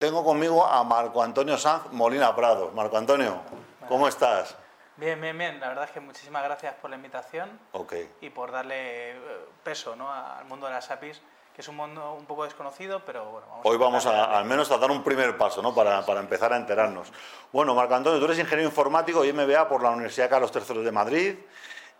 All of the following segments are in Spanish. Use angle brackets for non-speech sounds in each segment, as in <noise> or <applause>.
Tengo conmigo a Marco Antonio Sanz Molina Prado. Marco Antonio, ¿cómo estás? Bien, bien, bien. La verdad es que muchísimas gracias por la invitación Ok. y por darle eh, peso ¿no? al mundo de las APIs, que es un mundo un poco desconocido, pero bueno. Vamos Hoy vamos tratar a, al menos a dar un primer paso, ¿no? Para, para empezar a enterarnos. Bueno, Marco Antonio, tú eres ingeniero informático y MBA por la Universidad Carlos III de Madrid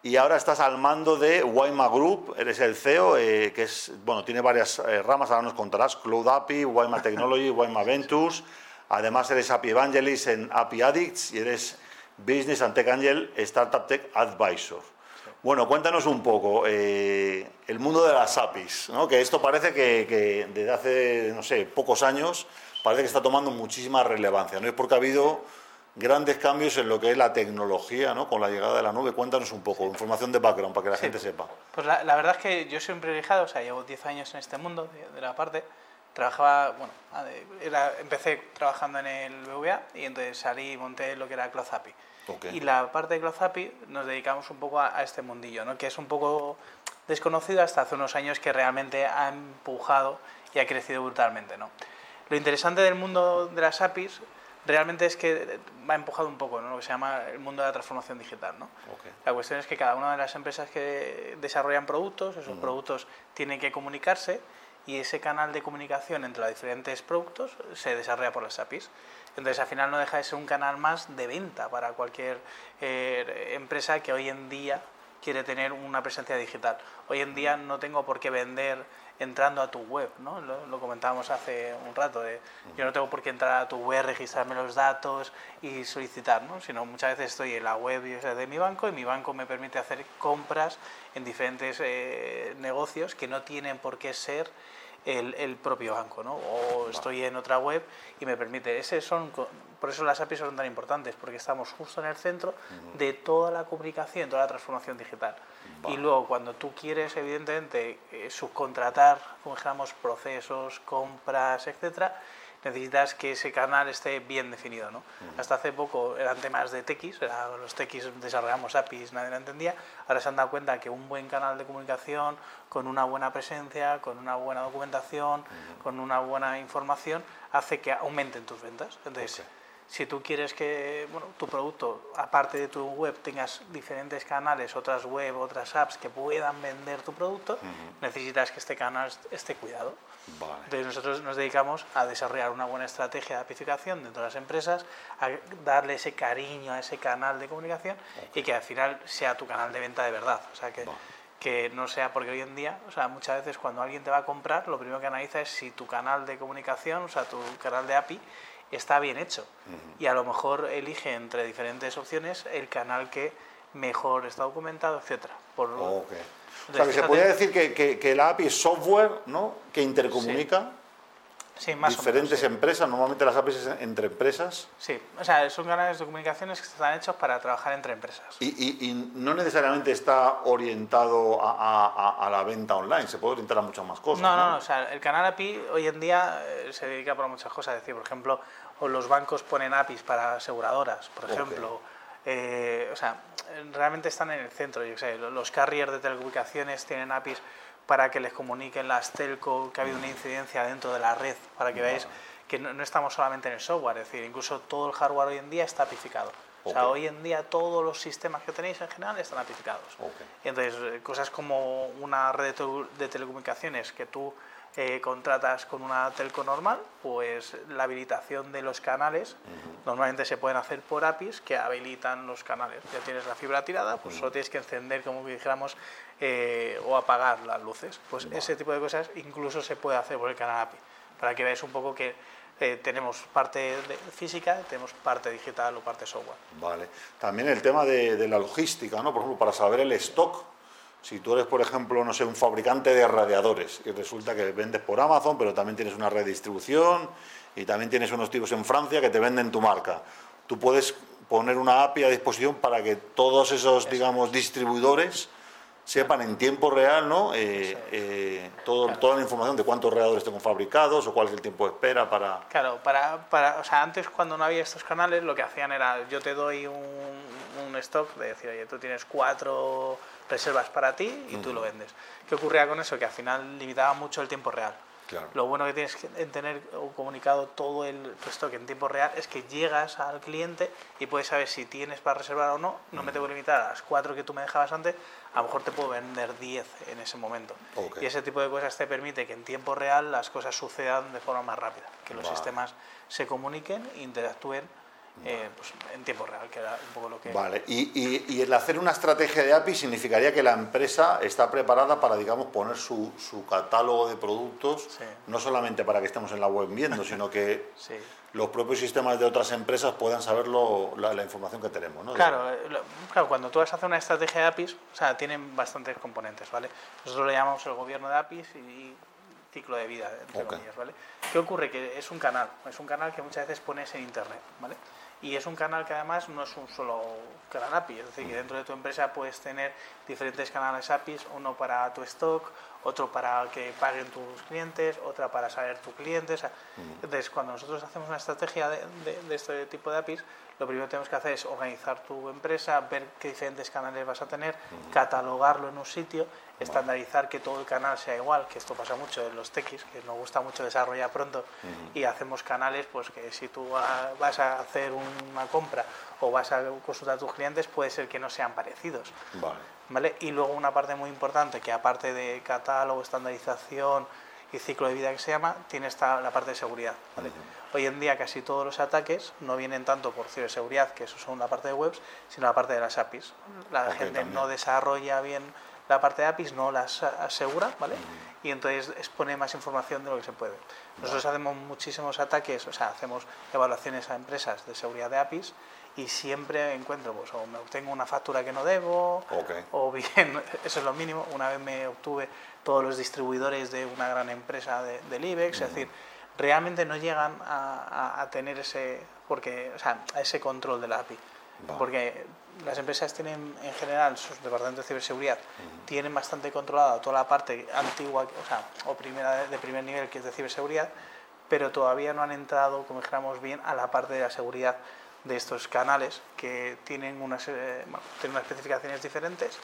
y ahora estás al mando de Waima Group, eres el CEO, eh, que es, bueno, tiene varias eh, ramas, ahora nos contarás, Cloud API, Waima <laughs> Technology, Waima Ventures, además eres API Evangelist en API Addicts y eres Business and Tech Angel Startup Tech Advisor. Bueno, cuéntanos un poco eh, el mundo de las APIs, ¿no? que esto parece que, que desde hace, no sé, pocos años, parece que está tomando muchísima relevancia, ¿no? Es porque ha habido grandes cambios en lo que es la tecnología, ¿no? Con la llegada de la nube. Cuéntanos un poco, información de background para que la gente sepa. Pues la, la verdad es que yo soy un privilegiado, o sea, llevo 10 años en este mundo de, de la parte. Trabajaba, bueno, era- empecé trabajando en el BVA y entonces salí y monté lo que era Cloud API. Ok. Y la parte de Cloud API nos dedicamos un poco a, a este mundillo, ¿no? que es un poco desconocido hasta hace unos años que realmente ha empujado y ha crecido brutalmente. ¿no? Lo interesante del mundo de las APIs realmente es que va empujado un poco ¿no? lo que se llama el mundo de la transformación digital. ¿no? La cuestión es que cada una de las empresas que desarrollan productos, esos productos tienen que comunicarse y ese canal de comunicación entre los diferentes productos se desarrolla por las APIs. Entonces, al final no deja de ser un canal más de venta para cualquier eh, empresa que hoy en día quiere tener una presencia digital. Hoy en día no tengo por qué vender entrando a tu web, ¿no? Lo, lo comentábamos hace un rato, de, yo no tengo por qué entrar a tu web, registrarme los datos y solicitar, ¿no? Sino muchas veces estoy en la web de mi banco y mi banco me permite hacer compras en diferentes eh, negocios que no tienen por qué ser el, el propio banco, ¿no? O estoy en otra web y me permite. Ese son, por eso las APIs son tan importantes, porque estamos justo en el centro de toda la comunicación, toda la transformación digital. Y luego, cuando tú quieres, evidentemente, eh, subcontratar, como dijéramos, procesos, compras, etcétera, necesitas que ese canal esté bien definido. ¿no? Hasta hace poco eran temas de TX, era- los TX desarrollamos APIs, nadie lo entendía. Ahora se han dado cuenta que un buen canal de comunicación, con una buena presencia, con una buena documentación, con una buena información, hace que aumenten tus ventas. Entonces. Si tú quieres que bueno, tu producto, aparte de tu web, tengas diferentes canales, otras web, otras apps que puedan vender tu producto, necesitas que este canal esté cuidado. Vale. Entonces nosotros nos dedicamos a desarrollar una buena estrategia de apificación dentro de las empresas, a darle ese cariño a ese canal de comunicación y que al final sea tu canal de venta de verdad. O sea, que, Vale. que no sea porque hoy en día, o sea, muchas veces cuando alguien te va a comprar, lo primero que analiza es si tu canal de comunicación, o sea, tu canal de API, está bien hecho. Y a lo mejor elige entre diferentes opciones el canal que mejor está documentado, etcétera. Por, Ok. O sea, que se podría decir que, que- que la API es software, ¿no? Que intercomunica Sí, más o menos, diferentes sí. empresas, normalmente las APIs es entre empresas. Sí, o sea, son canales de comunicaciones que están hechos para trabajar entre empresas. Y, y- y no necesariamente está orientado a, a- a- la venta online, se puede orientar a muchas más cosas. No, no, no, o sea, el canal API hoy en día eh, se dedica para muchas cosas. Es decir, por ejemplo, los bancos ponen APIs para aseguradoras, por ejemplo. Eh, o sea, realmente están en el centro. Yo sé, los carriers de telecomunicaciones tienen APIs para que les comuniquen las telco que ha habido una incidencia dentro de la red, para que veáis que no, no estamos solamente en el software, es decir, incluso todo el hardware hoy en día está apificado. O sea, hoy en día todos los sistemas que tenéis en general están apificados. Ok. Y entonces, eh, cosas como una red de telecomunicaciones que tú eh, contratas con una telco normal, pues la habilitación de los canales normalmente se pueden hacer por APIs que habilitan los canales. Ya tienes la fibra tirada, pues solo tienes que encender, como dijéramos, eh, o apagar las luces. Pues ese tipo de cosas incluso se puede hacer por el canal API, para que veáis un poco que eh, tenemos parte de física, tenemos parte digital o parte software. Vale. También el tema de, de la logística, ¿no? Por ejemplo, para saber el stock. Si tú eres, por ejemplo, no sé, un fabricante de radiadores y resulta que vendes por Amazon, pero también tienes una red de distribución y también tienes unos tipos en Francia que te venden tu marca. Tú puedes poner una API a disposición para que todos esos, digamos, distribuidores sepan en tiempo real, ¿no? Eh, eh, todo- toda la información de cuántos radiadores tengo fabricados o cuál es el tiempo de espera para... Claro, para, para, o sea, antes cuando no había estos canales, lo que hacían era, yo te doy un, un stock de decir, oye, tú tienes cuatro reservas para ti y tú lo vendes. ¿Qué ocurría con eso? Que al final limitaba mucho el tiempo real. Lo bueno que tienes que tener comunicado todo el stock en tiempo real es que llegas al cliente y puedes saber si tienes para reservar o no. No me tengo que limitar a las cuatro que tú me dejabas antes, a lo mejor te puedo vender 10 en ese momento. Y ese tipo de cosas te permite que en tiempo real las cosas sucedan de forma más rápida, que los sistemas se comuniquen, interactúen eh, pues, en tiempo real, que era un poco lo que... Vale, y, y, el hacer una estrategia de API significaría que la empresa está preparada para, digamos, poner su, su catálogo de productos, no solamente para que estemos en la web viendo, sino que <laughs> los propios sistemas de otras empresas puedan saber la, la, información que tenemos, ¿no? Claro, eh, claro, cuando tú vas a hacer una estrategia de APIs, o sea, tienen bastantes componentes, ¿vale? Nosotros le llamamos el gobierno de APIs y ciclo de vida, entre comillas, ¿vale? ¿Qué ocurre? Que es un canal, es un canal que muchas veces pones en internet, ¿vale? Y es un canal que además no es un solo canal API, es decir, que dentro de tu empresa puedes tener diferentes canales APIs, uno para tu stock, otro para que paguen tus clientes, otra para saber tus clientes. Entonces, cuando nosotros hacemos una estrategia de, de, este tipo de APIs, lo primero que tenemos que hacer es organizar tu empresa, ver qué diferentes canales vas a tener, catalogarlo en un sitio, estandarizar que todo el canal sea igual, que esto pasa mucho en los techis, que nos gusta mucho desarrollar pronto y hacemos canales pues que si tú vas a hacer una compra o vas a consultar a tus clientes puede ser que no sean parecidos. Vale. Y luego una parte muy importante que aparte de catálogo, estandarización y ciclo de vida que se llama, tiene esta, la parte de seguridad. Hoy en día casi todos los ataques no vienen tanto por ciberseguridad, que eso son la parte de webs, sino la parte de las APIs. La gente no desarrolla bien la parte de APIs, no las asegura, ¿vale? Y entonces expone más información de lo que se puede. Nosotros hacemos muchísimos ataques, o sea, hacemos evaluaciones a empresas de seguridad de APIs y siempre encuentro, pues, o me obtengo una factura que no debo, o bien, <laughs> eso es lo mínimo, una vez me obtuve todos los distribuidores de una gran empresa de, del IBEX, es decir, realmente no llegan a, tener ese, porque, o sea, a ese control de la API. Porque las empresas tienen en general, sus departamentos de ciberseguridad, tienen bastante controlada toda la parte antigua, o sea, o primera de primer nivel que es de ciberseguridad, pero todavía no han entrado, como dijéramos bien, a la parte de la seguridad de estos canales que tienen unas, eh, tienen unas especificaciones diferentes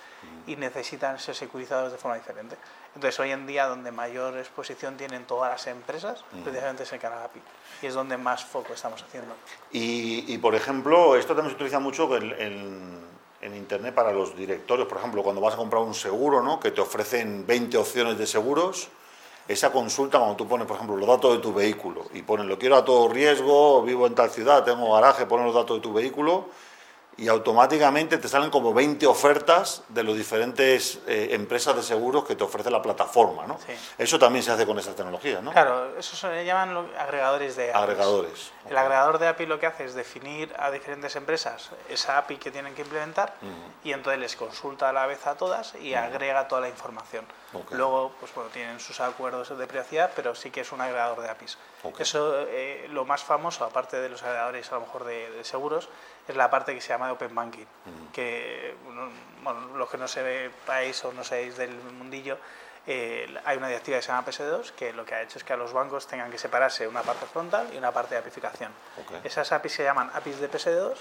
y necesitan ser securizados de forma diferente. Entonces, hoy en día, donde mayor exposición tienen todas las empresas, precisamente es el canal API. Y es donde más foco estamos haciendo. Y, y por ejemplo, esto también se utiliza mucho en, en, Internet para los directorios. Por ejemplo, cuando vas a comprar un seguro, ¿no? que te ofrecen 20 opciones de seguros esa consulta cuando tú pones, por ejemplo, los datos de tu vehículo y pones, lo quiero a todo riesgo, vivo en tal ciudad, tengo garaje, pones los datos de tu vehículo y automáticamente te salen como 20 ofertas de las diferentes eh, empresas de seguros que te ofrece la plataforma, ¿no? Eso también se hace con esas tecnologías, ¿no? Claro, eso se llaman agregadores de API. Agregadores. El agregador de API lo que hace es definir a diferentes empresas esa API que tienen que implementar y entonces les consulta a la vez a todas y agrega toda la información. Luego, pues bueno, tienen sus acuerdos de privacidad, pero sí que es un agregador de APIs. Eso, eh, lo más famoso, aparte de los agregadores a lo mejor de seguros, es la parte que se llama de Open Banking, que bueno, los que no sepáis o no seáis del mundillo, eh, hay una directiva que se llama PS2 que lo que ha hecho es que a los bancos tengan que separarse una parte frontal y una parte de apificación. Esas APIs se llaman APIs de PS2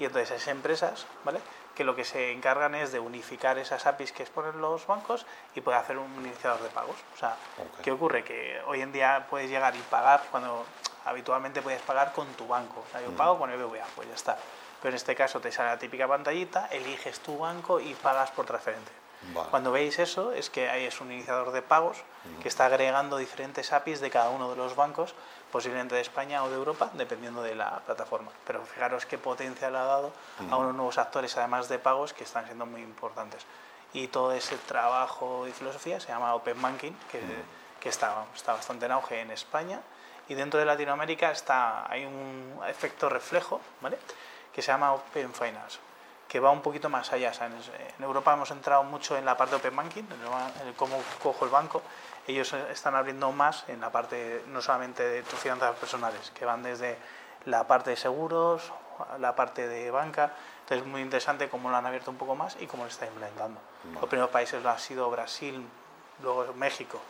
y entonces esas empresas, ¿vale? que lo que se encargan es de unificar esas APIs que exponen los bancos y poder hacer un iniciador de pagos. O sea, ¿qué ocurre? Que hoy en día puedes llegar y pagar cuando habitualmente puedes pagar con tu banco. O sea, yo pago con el BBVA, pues ya está pero en este caso te sale la típica pantallita, eliges tu banco y pagas por transferencia. Cuando veis eso, es que ahí es un iniciador de pagos que está agregando diferentes APIs de cada uno de los bancos, posiblemente de España o de Europa, dependiendo de la plataforma. Pero fijaros qué potencia le ha dado a unos nuevos actores, además de pagos, que están siendo muy importantes. Y todo ese trabajo y filosofía se llama Open Banking, que, que está, está bastante en auge en España. Y dentro de Latinoamérica está, hay un efecto reflejo, ¿vale? Que se llama Open Finance, que va un poquito más allá. en Europa hemos entrado mucho en la parte de Open Banking, en cómo cojo el banco. Ellos están abriendo más en la parte no solamente de tus finanzas personales, que van desde la parte de seguros, la parte de banca. Entonces es muy interesante cómo lo han abierto un poco más y cómo lo están implementando. Los primeros países han sido Brasil, luego México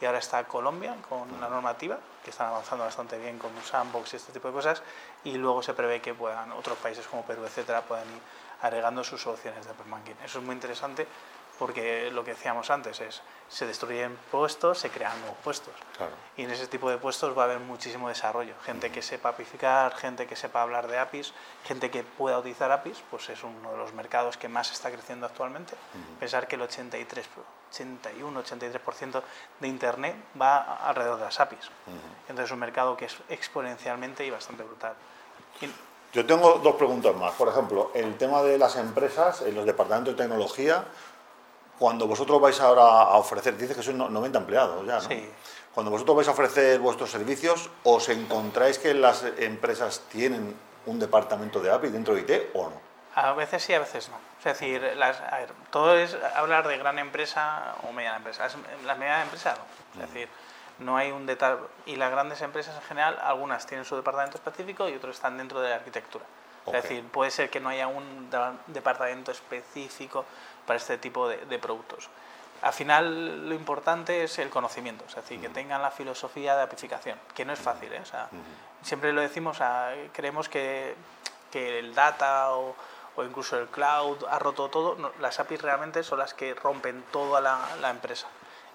y ahora está Colombia con la normativa, que están avanzando bastante bien con sandbox y este tipo de cosas, y luego se prevé que puedan otros países como Perú, etcétera, puedan ir agregando sus soluciones de Open Banking. Eso es muy interesante porque lo que decíamos antes es, se destruyen puestos, se crean nuevos puestos. Y en ese tipo de puestos va a haber muchísimo desarrollo. Gente que sepa apificar, gente que sepa hablar de APIs, gente que pueda utilizar APIs, pues es uno de los mercados que más está creciendo actualmente. Pensar que el 83, 81, 83% de Internet va alrededor de las APIs. Entonces es un mercado que es exponencialmente y bastante brutal. Yo tengo dos preguntas más. Por ejemplo, el tema de las empresas, en los departamentos de tecnología, cuando vosotros vais ahora a ofrecer, dices que son 90 empleados ya, ¿no? Sí. Cuando vosotros vais a ofrecer vuestros servicios, ¿os encontráis que las empresas tienen un departamento de API dentro de IT o no? A veces sí, a veces no. Es decir, las, a ver, todo es hablar de gran empresa o mediana empresa. Las medianas empresas no. Es decir, no hay un detalle. Y las grandes empresas en general, algunas tienen su departamento específico y otros están dentro de la arquitectura. Es decir, puede ser que no haya un departamento específico para este tipo de, productos. Al final lo importante es el conocimiento, es decir, que tengan la filosofía de apificación, que no es fácil. ¿eh? O sea, Siempre lo decimos, creemos que, que, el data o, o, incluso el cloud ha roto todo. las APIs realmente son las que rompen toda la, la empresa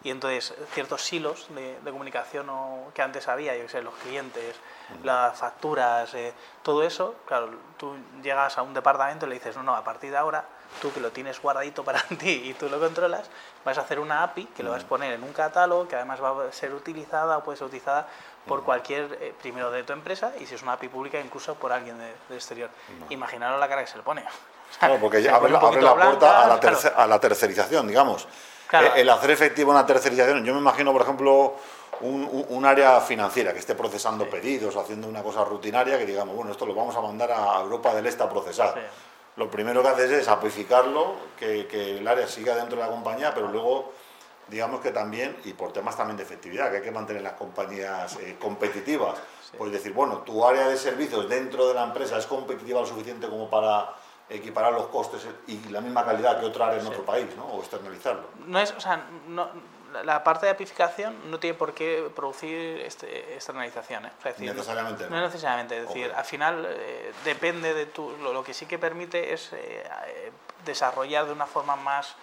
y entonces ciertos silos de, comunicación que antes había, yo sé, los clientes, las facturas, eh, todo eso, claro, tú llegas a un departamento y le dices, no, no, a partir de ahora, tú que lo tienes guardadito para <laughs> ti y tú lo controlas, vas a hacer una API que lo vas a poner en un catálogo que además va a ser utilizada o puede ser utilizada por cualquier, eh, primero de tu empresa y si es una API pública incluso por alguien del exterior. Imaginaros la cara que se le pone. <laughs> Porque abre, la puerta a, la a la tercerización, digamos. Eh, el hacer efectivo una tercerización, yo me imagino, por ejemplo, un, área financiera que esté procesando pedidos o haciendo una cosa rutinaria que digamos, bueno, esto lo vamos a mandar a Europa del Este a procesar. Lo primero que haces es apificarlo, que, el área siga dentro de la compañía, pero luego digamos que también, y por temas también de efectividad, que hay que mantener las compañías eh, competitivas, pues decir, bueno, tu área de servicios dentro de la empresa es competitiva lo suficiente como para equiparar los costes y la misma calidad que otra área en otro país, ¿no? O externalizarlo. No es, o sea, no, la parte de apificación no tiene por qué producir este, externalizaciones. necesariamente. No, no, necesariamente. Es decir, al final eh, depende de tu. Lo, que sí que permite es eh, eh, desarrollar de una forma más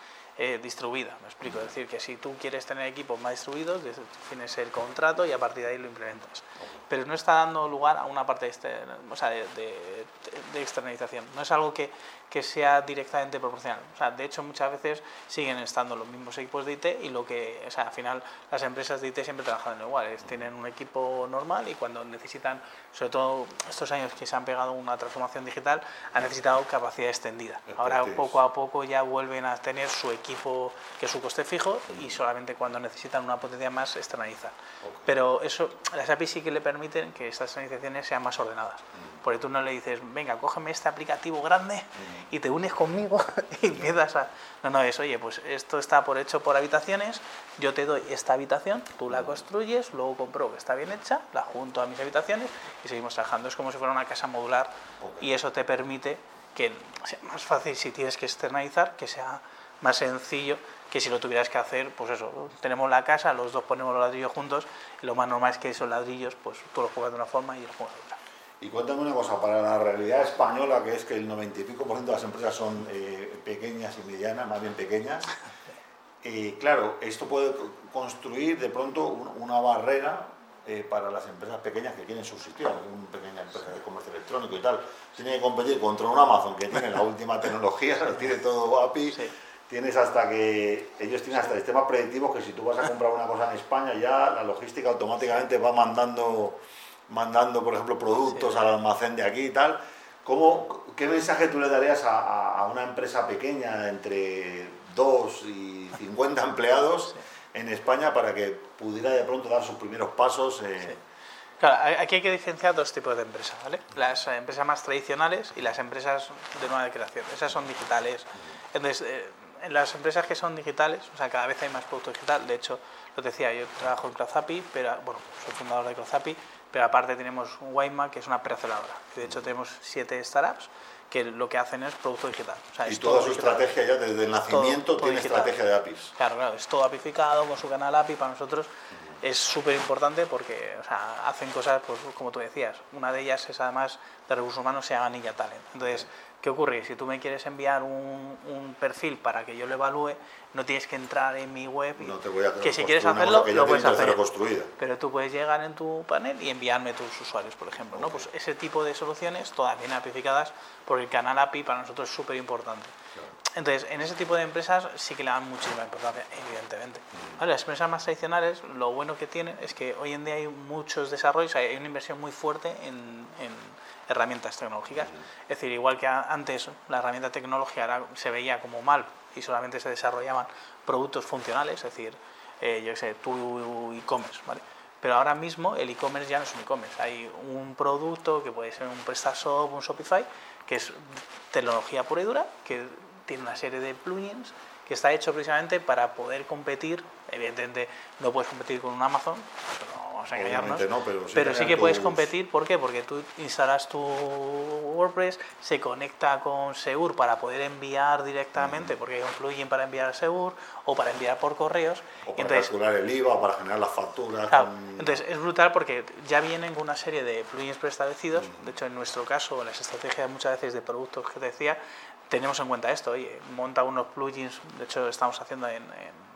distribuida. Me explico. Es decir, que si tú quieres tener equipos más distribuidos, defines el contrato y a partir de ahí lo implementas pero no está dando lugar a una parte de, o sea, de, de, externalización. No es algo que, que, sea directamente proporcional. O sea, de hecho, muchas veces siguen estando los mismos equipos de IT y lo que, o sea, al final las empresas de IT siempre trabajan igual. tienen un equipo normal y cuando necesitan, sobre todo estos años que se han pegado una transformación digital, han necesitado capacidad extendida. Ahora poco a poco ya vuelven a tener su equipo que es su coste fijo y solamente cuando necesitan una potencia más externalizan. Pero eso, las APIs sí que le permiten permiten que estas organizaciones sean más ordenadas. Porque tú no le dices, venga, cógeme este aplicativo grande y te unes conmigo <laughs> y empiezas a... No, no, es, oye, pues esto está por hecho por habitaciones, yo te doy esta habitación, tú la construyes, luego compro que está bien hecha, la junto a mis habitaciones y seguimos trabajando. Es como si fuera una casa modular y eso te permite que sea más fácil si tienes que externalizar, que sea más sencillo que si lo tuvieras que hacer, pues eso, tenemos la casa, los dos ponemos los ladrillos juntos, y lo más normal es que esos ladrillos, pues tú los juegas de una forma y los juegas de otra. Y cuéntame una cosa, para la realidad española, que es que el 90 y pico por ciento de las empresas son eh, pequeñas y medianas, más bien pequeñas, y <laughs> claro, esto puede construir de pronto una barrera eh, para las empresas pequeñas que quieren subsistir, una pequeña empresa de comercio electrónico y tal, tiene que competir contra un Amazon que tiene la última tecnología, <laughs> tiene todo API tienes hasta que ellos tienen hasta sistemas predictivos que si tú vas a comprar una cosa en España ya la logística automáticamente va mandando mandando por ejemplo productos al almacén de aquí y tal ¿Cómo, ¿qué mensaje tú le darías a, una empresa pequeña entre 2 y 50 empleados en España para que pudiera de pronto dar sus primeros pasos eh? Claro, aquí hay que diferenciar dos tipos de empresas, ¿vale? Las empresas más tradicionales y las empresas de nueva creación. Esas son digitales. Entonces, eh, en las empresas que son digitales, o sea, cada vez hay más producto digital. De hecho, lo decía, yo trabajo en CloudZapi, pero bueno, soy fundador de CloudZapi, pero aparte tenemos Wayma, que es una preaceleradora. De hecho, tenemos siete startups que lo que hacen es producto digital. y toda su estrategia ya desde el nacimiento tiene estrategia de APIs. Claro, claro, es todo apificado con su canal API para nosotros. es súper importante porque o sea, hacen cosas, pues, como tú decías. Una de ellas es además de recursos humanos, se llama Ninja Talent. Entonces, ¿qué ocurre? Si tú me quieres enviar un, un perfil para que yo lo evalúe, no tienes que entrar en mi web. No te voy a que si quieres hacerlo, lo puedes hacer. Pero tú puedes llegar en tu panel y enviarme tus usuarios, por ejemplo. ¿no? Pues ese tipo de soluciones, todas bien apificadas, porque el canal API para nosotros es súper importante. Entonces, en ese tipo de empresas sí que le dan muchísima importancia, evidentemente. Mm. las empresas más tradicionales, lo bueno que tienen es que hoy en día hay muchos desarrollos, hay una inversión muy fuerte en, herramientas tecnológicas. Es decir, igual que antes la herramienta tecnológica se veía como mal y solamente se desarrollaban productos funcionales, es decir, eh, yo sé, tu e-commerce, ¿vale? Pero ahora mismo el e-commerce ya no es un e-commerce. Hay un producto que puede ser un PrestaShop, un Shopify, que es tecnología pura y dura, que tiene una serie de plugins que está hecho precisamente para poder competir. Evidentemente no puedes competir con un Amazon, vamos a engañarnos, pero sí, que puedes competir. ¿Por qué? Porque tú instalas tu WordPress, se conecta con Seur para poder enviar directamente, porque hay un plugin para enviar a Seur o para enviar por correos. O para calcular el IVA, para generar las facturas. Entonces es brutal porque ya vienen con una serie de plugins preestablecidos. De hecho, en nuestro caso, las estrategias muchas veces de productos que te decía, tenemos en cuenta esto, oye, monta unos plugins, de hecho estamos haciendo en, en,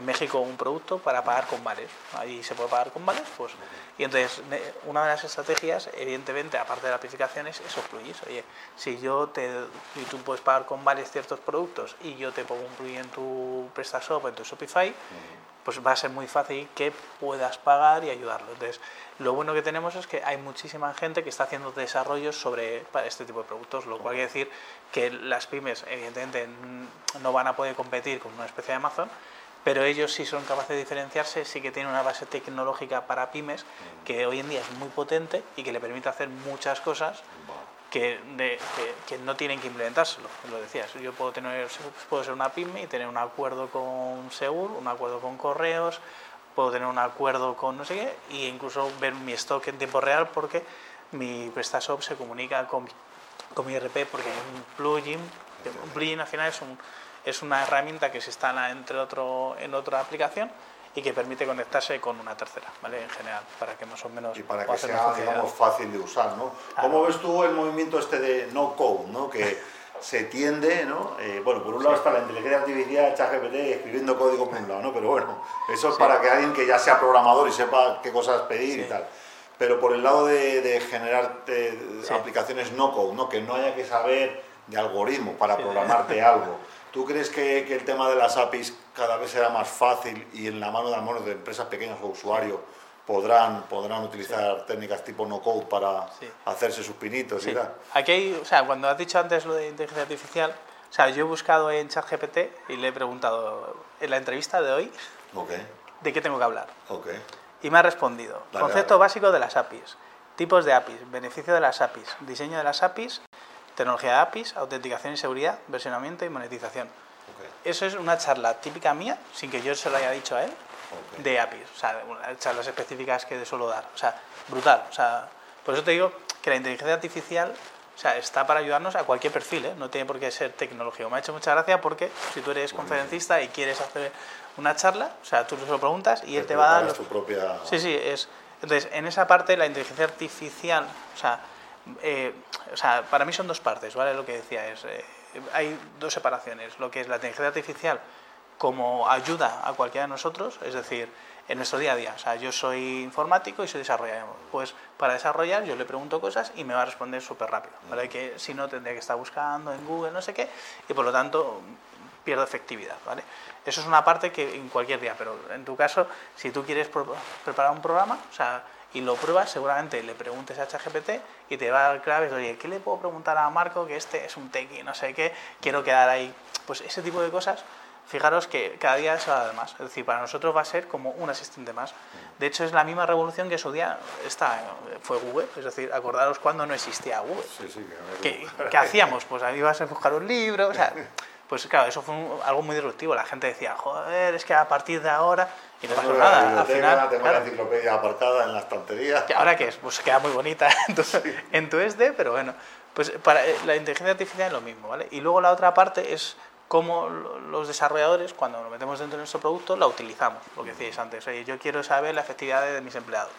México un producto para pagar con vales, ahí se puede pagar con vales, pues, y entonces una de las estrategias, evidentemente, aparte de la aplicación, es esos plugins, oye, si yo te, y tú puedes pagar con vales ciertos productos y yo te pongo un plugin en tu PrestaShop, en tu Shopify, pues va a ser muy fácil que puedas pagar y ayudarlo. Entonces, lo bueno que tenemos es que hay muchísima gente que está haciendo desarrollos sobre este tipo de productos, lo cual quiere decir que las pymes, evidentemente, no van a poder competir con una especie de Amazon, pero ellos sí son capaces de diferenciarse, sí que tienen una base tecnológica para pymes que hoy en día es muy potente y que le permite hacer muchas cosas que, que, no tienen que implementárselo, lo decías. Yo puedo tener puedo ser una pyme y tener un acuerdo con Segur, un acuerdo con correos, puedo tener un acuerdo con no sé qué, e incluso ver mi stock en tiempo real porque mi PrestaShop se comunica con, con mi RP porque hay un plugin. Un plugin al final es, un, es una herramienta que se instala entre otro, en otra aplicación y que permite conectarse con una tercera, ¿vale? En general, para que más o menos... Y para que sea, digamos, fácil de usar, ¿no? ¿Cómo ves tú el movimiento este de no code, ¿no? Que se tiende, ¿no? Eh, bueno, por un lado está la inteligencia artificial, ChatGPT, escribiendo código por un lado, ¿no? Pero bueno, eso es para que alguien que ya sea programador y sepa qué cosas pedir y tal. Pero por el lado de, generar eh, aplicaciones no code, ¿no? Que no haya que saber de algoritmos para programarte algo. ¿Tú crees que, el tema de las APIs cada vez será más fácil y en la mano de, amor de empresas pequeñas o usuarios podrán, podrán utilizar técnicas tipo no-code para hacerse sus pinitos y tal? Aquí hay, o sea, cuando has dicho antes lo de inteligencia artificial, o sea, yo he buscado en ChatGPT y le he preguntado en la entrevista de hoy de qué tengo que hablar. Y me ha respondido, concepto básico de las APIs, tipos de APIs, beneficio de las APIs, diseño de las APIs tecnología de APIs, autenticación y seguridad, versionamiento y monetización. Eso es una charla típica mía, sin que yo se lo haya dicho a él, de APIs, o sea, charlas específicas que suelo dar. O sea, brutal. O sea, por eso te digo que la inteligencia artificial o sea, está para ayudarnos a cualquier perfil, ¿eh? no tiene por qué ser tecnológico. Me ha hecho mucha gracia porque si tú eres conferencista y quieres hacer una charla, o sea, tú se lo preguntas y él te va a dar... Los... propia... Sí, sí, es... Entonces, en esa parte la inteligencia artificial, o sea, eh, o sea, para mí son dos partes, ¿vale? Lo que decía es, eh, hay dos separaciones, lo que es la inteligencia artificial como ayuda a cualquiera de nosotros, es decir, en nuestro día a día. O sea, yo soy informático y soy desarrollador. Pues para desarrollar yo le pregunto cosas y me va a responder súper rápido, ¿vale? Que si no tendría que estar buscando en Google, no sé qué, y por lo tanto pierdo efectividad, ¿vale? Eso es una parte que en cualquier día, pero en tu caso, si tú quieres preparar un programa, o sea, y lo pruebas, seguramente le preguntes a ChatGPT y te va a dar claves, oye, ¿qué le puedo preguntar a Marco que este es un tequi, no sé qué, quiero quedar ahí? Pues ese tipo de cosas, fijaros que cada día se va a dar más, es decir, para nosotros va a ser como un asistente más. De hecho, es la misma revolución que su día está, fue Google, es decir, acordaros cuando no existía Google. Sí, sí, ¿Qué, ¿Qué, hacíamos? Pues ahí ibas a buscar un libro, o sea, <laughs> pues claro, eso fue algo muy disruptivo. La gente decía, joder, es que a partir de ahora. Y no pasó nada. Al final. Tengo la enciclopedia aparcada en la estantería. ¿Ahora qué es? Pues queda muy bonita <laughs> en tu SD, pero bueno. Pues para eh, la inteligencia artificial es lo mismo, ¿vale? Y luego la otra parte es cómo los desarrolladores, cuando lo metemos dentro de nuestro producto, la utilizamos. Lo que decíais antes, oye, yo quiero saber la efectividad de mis empleados.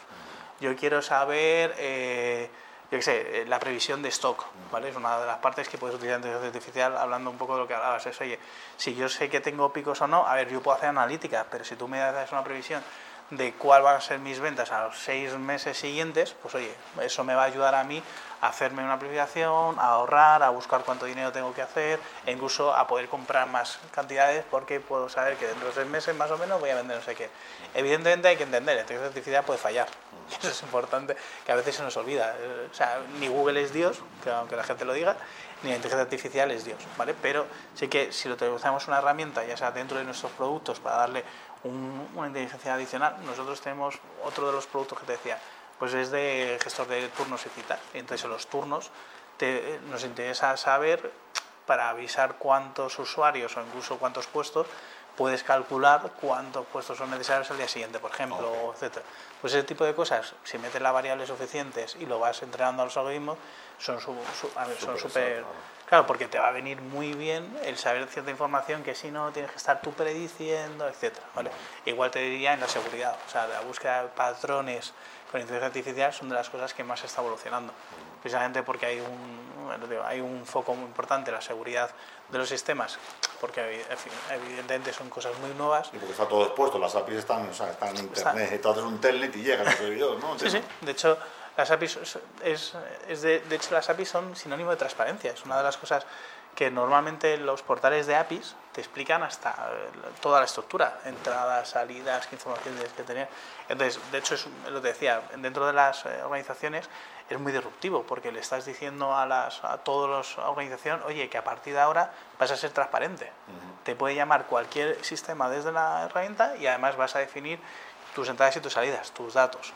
Yo quiero saber, eh, yo qué sé, eh, la previsión de stock, ¿vale? Es una de las partes que puedes utilizar en inteligencia artificial, hablando un poco de lo que hablabas. Es, oye, si yo sé que tengo picos o no, a ver, yo puedo hacer analítica, pero si tú me das una previsión de cuál van a ser mis ventas a los seis meses siguientes, pues oye, eso me va a ayudar a mí a hacerme una planificación, a ahorrar, a buscar cuánto dinero tengo que hacer e incluso a poder comprar más cantidades porque puedo saber que dentro de seis meses más o menos voy a vender no sé qué. Evidentemente hay que entender, la inteligencia artificial puede fallar. <laughs> Eso es importante, que a veces se nos olvida. O sea, ni Google es Dios, que aunque la gente lo diga, ni la inteligencia artificial es Dios, ¿vale? Pero sí que si lo utilizamos una herramienta, ya sea dentro de nuestros productos, para darle una inteligencia adicional, nosotros tenemos otro de los productos que te decía, pues es de gestor de turnos y citas. Entonces, en los turnos nos interesa saber para avisar cuántos usuarios o incluso cuántos puestos puedes calcular cuántos puestos son necesarios al día siguiente, por ejemplo, etcétera. Pues ese tipo de cosas, si metes las variables suficientes y lo vas entrenando a los algoritmos, son súper... Claro, porque te va a venir muy bien el saber cierta información que si no tienes que estar tú prediciendo, etcétera. ¿vale? Igual te diría en la seguridad, o sea, la búsqueda de patrones con inteligencia artificial son de las cosas que más se está evolucionando, precisamente porque hay un, hay un foco muy importante la seguridad de los sistemas, porque evidentemente son cosas muy nuevas. Y porque está todo expuesto, las APIs están, o sea, están en internet, está... entonces un telnet y llega al servidor, ¿no? Sí, sí, de hecho las APIs, es, es de, de, hecho, las APIs son sinónimo de transparencia. Es una de las cosas que normalmente los portales de APIs te explican hasta eh, toda la estructura, entradas, salidas, qué información tienes que tener. Entonces, de hecho, es lo que decía, dentro de las eh, organizaciones es muy disruptivo porque le estás diciendo a, las, a todas las organizaciones, oye, que a partir de ahora vas a ser transparente. Te puede llamar cualquier sistema desde la herramienta y además vas a definir tus entradas y tus salidas, tus datos.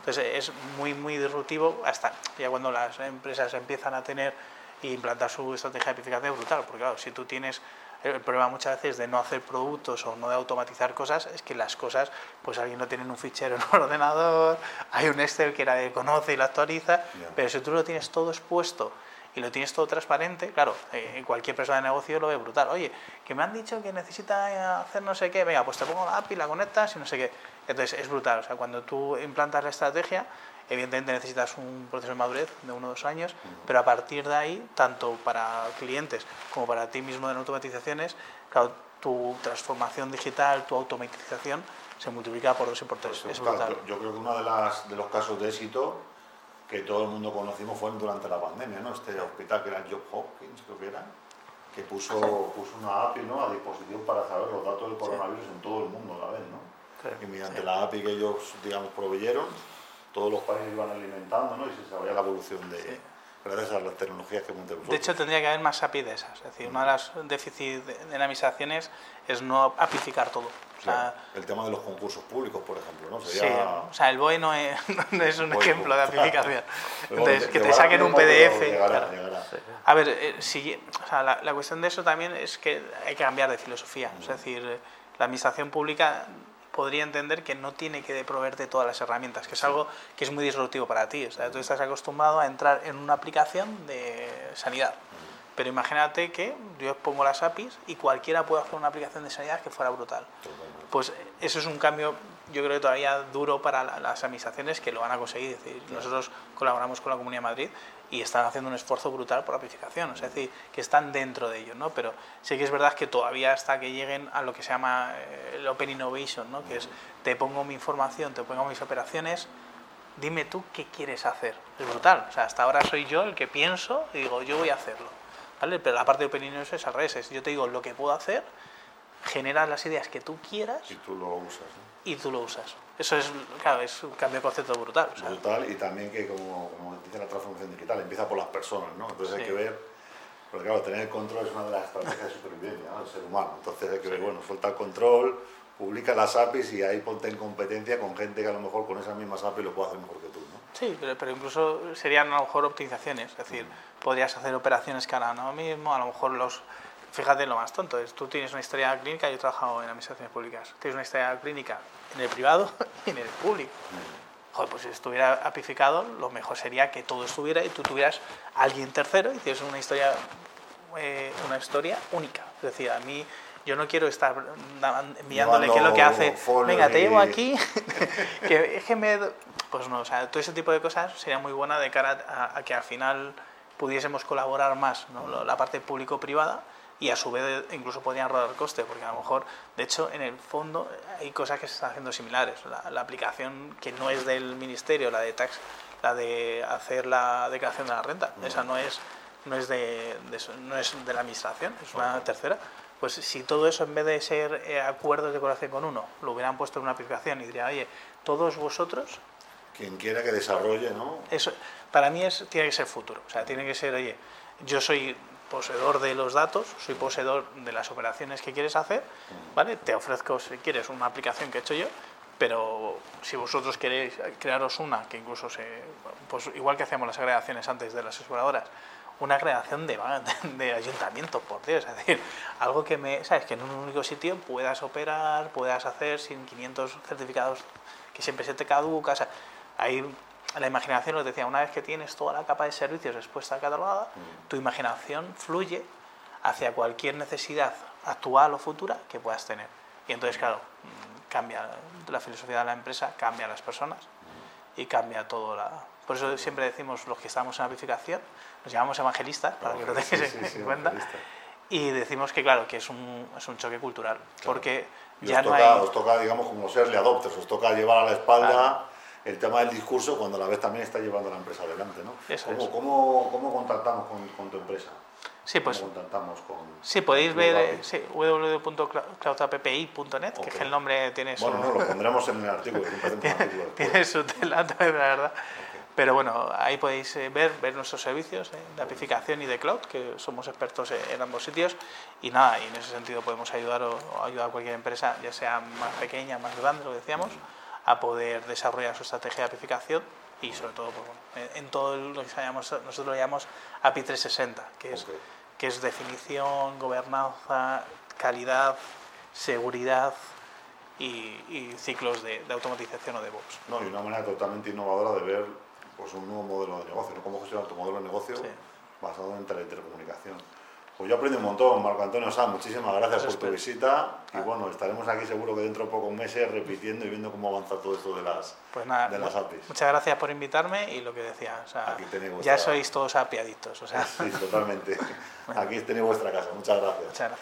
Entonces es muy, muy disruptivo hasta ya cuando las empresas empiezan a tener e implantar su estrategia de es brutal, porque claro, si tú tienes el problema muchas veces de no hacer productos o no de automatizar cosas es que las cosas, pues alguien no tiene un fichero en un <laughs> ordenador, hay un Excel que nadie conoce y lo actualiza, pero si tú lo tienes todo expuesto y lo tienes todo transparente, claro, eh, cualquier persona de negocio lo ve brutal. Oye, que me han dicho que necesita hacer no sé qué, venga, pues te pongo la API, la conectas y no sé qué. Entonces es brutal, o sea, cuando tú implantas la estrategia, evidentemente necesitas un proceso de madurez de uno o dos años, pero a partir de ahí, tanto para clientes como para ti mismo en automatizaciones, claro, tu transformación digital, tu automatización se multiplica por dos y por tres. Pues, es brutal. yo, creo que uno de, las, de los casos de éxito que todo el mundo conocimos fue durante la pandemia, ¿no? Este hospital que era Job Hopkins, creo que era, que puso, puso una API ¿no? a disposición para saber los datos del coronavirus en todo el mundo a la vez, ¿no? y mediante la API que ellos, digamos, proveyeron, todos los países iban alimentando ¿no? y se sabía la evolución de... Gracias a las tecnologías que hemos De hecho, tendría que haber más API de esas. Es decir, una de las déficits de las administraciones es no apificar todo. el tema de los concursos públicos, por ejemplo, ¿no? Sería... Sí, o sea, el BOE <laughs> no es, un ejemplo de <laughs> apificación. Entonces, que te saquen un PDF. A ver, eh, si, o sea, la, la, cuestión de eso también es que hay que cambiar de filosofía. Es decir, la administración pública podría entender que no tiene que proveerte todas las herramientas, que es algo que es muy disruptivo para ti. O sea, tú estás acostumbrado a entrar en una aplicación de sanidad. Pero imagínate que yo pongo las APIs y cualquiera puede hacer una aplicación de sanidad que fuera brutal. Pues eso es un cambio, yo creo que todavía duro para las administraciones que lo van a conseguir. Es decir, nosotros colaboramos con la Comunidad de Madrid y están haciendo un esfuerzo brutal por la aplicación, es decir, que están dentro de ello, ¿no? Pero sí que es verdad que todavía hasta que lleguen a lo que se llama eh, el Open Innovation, ¿no? Que es, te pongo mi información, te pongo mis operaciones, dime tú qué quieres hacer. Es brutal, o sea, hasta ahora soy yo el que pienso y digo, yo voy a hacerlo, ¿vale? Pero la parte de Open Innovation es al revés, yo te digo lo que puedo hacer, generas las ideas que tú quieras y tú lo usas, Y tú lo usas. Eso es, claro, es un cambio de concepto brutal. Brutal y también que, como, como, dice la transformación digital, empieza por las personas, ¿no? Entonces hay que ver, porque claro, tener el control es una de las estrategias de supervivencia del ser humano. Entonces hay que ver, bueno, suelta el control, publica las APIs y ahí ponte en competencia con gente que a lo mejor con esas mismas APIs lo puede hacer mejor que tú, ¿no? Sí, pero, incluso serían a lo mejor optimizaciones, es decir, podrías hacer operaciones que harán ahora mismo, a lo mejor los fíjate lo más tonto, es tú tienes una historia clínica, yo he trabajado en administraciones públicas, tienes una historia clínica en el privado <laughs> y en el público. Joder, pues si estuviera apificado, lo mejor sería que todo estuviera y tú tuvieras alguien tercero y tienes una historia, eh, una historia única. Es decir, a mí yo no quiero estar enviándole qué es lo que hace. Venga, te llevo aquí. <laughs> que es que me. Pues no, o sea, todo ese tipo de cosas sería muy buena de cara a, que al final pudiésemos colaborar más, ¿no? la parte público-privada y a su vez incluso podrían rodar coste, porque a lo mejor, de hecho, en el fondo hay cosas que se están haciendo similares. La, aplicación que no es del ministerio, la de tax, la de hacer la declaración de la renta, esa no es no es de, no es de la administración, es una tercera. Pues si todo eso en vez de ser eh, acuerdos de colaboración con uno, lo hubieran puesto en una aplicación y diría, oye, todos vosotros... Quien quiera que desarrolle, ¿no? Eso, para mí es, tiene que ser futuro. O sea, tiene que ser, oye, yo soy poseedor de los datos, soy poseedor de las operaciones que quieres hacer, ¿vale? Te ofrezco, si quieres, una aplicación que he hecho yo, pero si vosotros queréis crearos una, que incluso se, pues igual que hacíamos las agregaciones antes de las aseguradoras, una creación de, <laughs> de ayuntamiento, por Dios, es decir, algo que me, sabes, que en un único sitio puedas operar, puedas hacer sin 500 certificados que siempre se te caduca, o sea, hay la imaginación, os decía, una vez que tienes toda la capa de servicios expuesta catalogada, mm. tu imaginación fluye hacia cualquier necesidad actual o futura que puedas tener. Y entonces, claro, mm, cambia la filosofía de la empresa, cambia las personas y cambia todo la... Por eso siempre decimos los que estamos en amplificación, nos llamamos evangelistas, para que lo tengáis en cuenta, y decimos que, claro, que es un, es un choque cultural, porque ya no toca, hay... Os toca, digamos, como serle adoptes, os toca llevar a la espalda el tema del discurso cuando a la vez también está llevando la empresa adelante, ¿no? ¿Cómo, ¿cómo, contactamos con, tu empresa? Sí, pues. ¿Cómo contactamos con, sí, podéis ver eh, sí, www.cloudappi.net, que es el nombre tiene su... Bueno, no, lo pondremos en el artículo. <laughs> tiene, su tela, la verdad. Pero bueno, ahí podéis eh, ver, ver nuestros servicios eh, de apificación y de cloud, que somos expertos en ambos sitios. Y nada, y en ese sentido podemos ayudar o, ayudar a cualquier empresa, ya sea más pequeña, más grande, lo decíamos a poder desarrollar su estrategia de apificación y sobre todo pues, en todo lo que llamamos, nosotros lo llamamos API 360, que es, que es definición, gobernanza, calidad, seguridad y, ciclos de, automatización o de DevOps. No, y una manera totalmente innovadora de ver pues, un nuevo modelo de negocio, ¿no? cómo gestionar tu modelo de negocio basado en telecomunicación. Pues yo aprendí un montón, Marco Antonio Sá, muchísimas gracias por tu visita y bueno, estaremos aquí seguro que dentro de pocos meses repitiendo y viendo cómo avanza todo esto de las, pues nada, de las APIs. Muchas gracias por invitarme y lo que decía, o sea, ya sois todos apiaditos. O sea. Sí, totalmente. <laughs> Aquí tenéis vuestra casa, muchas gracias. Muchas gracias.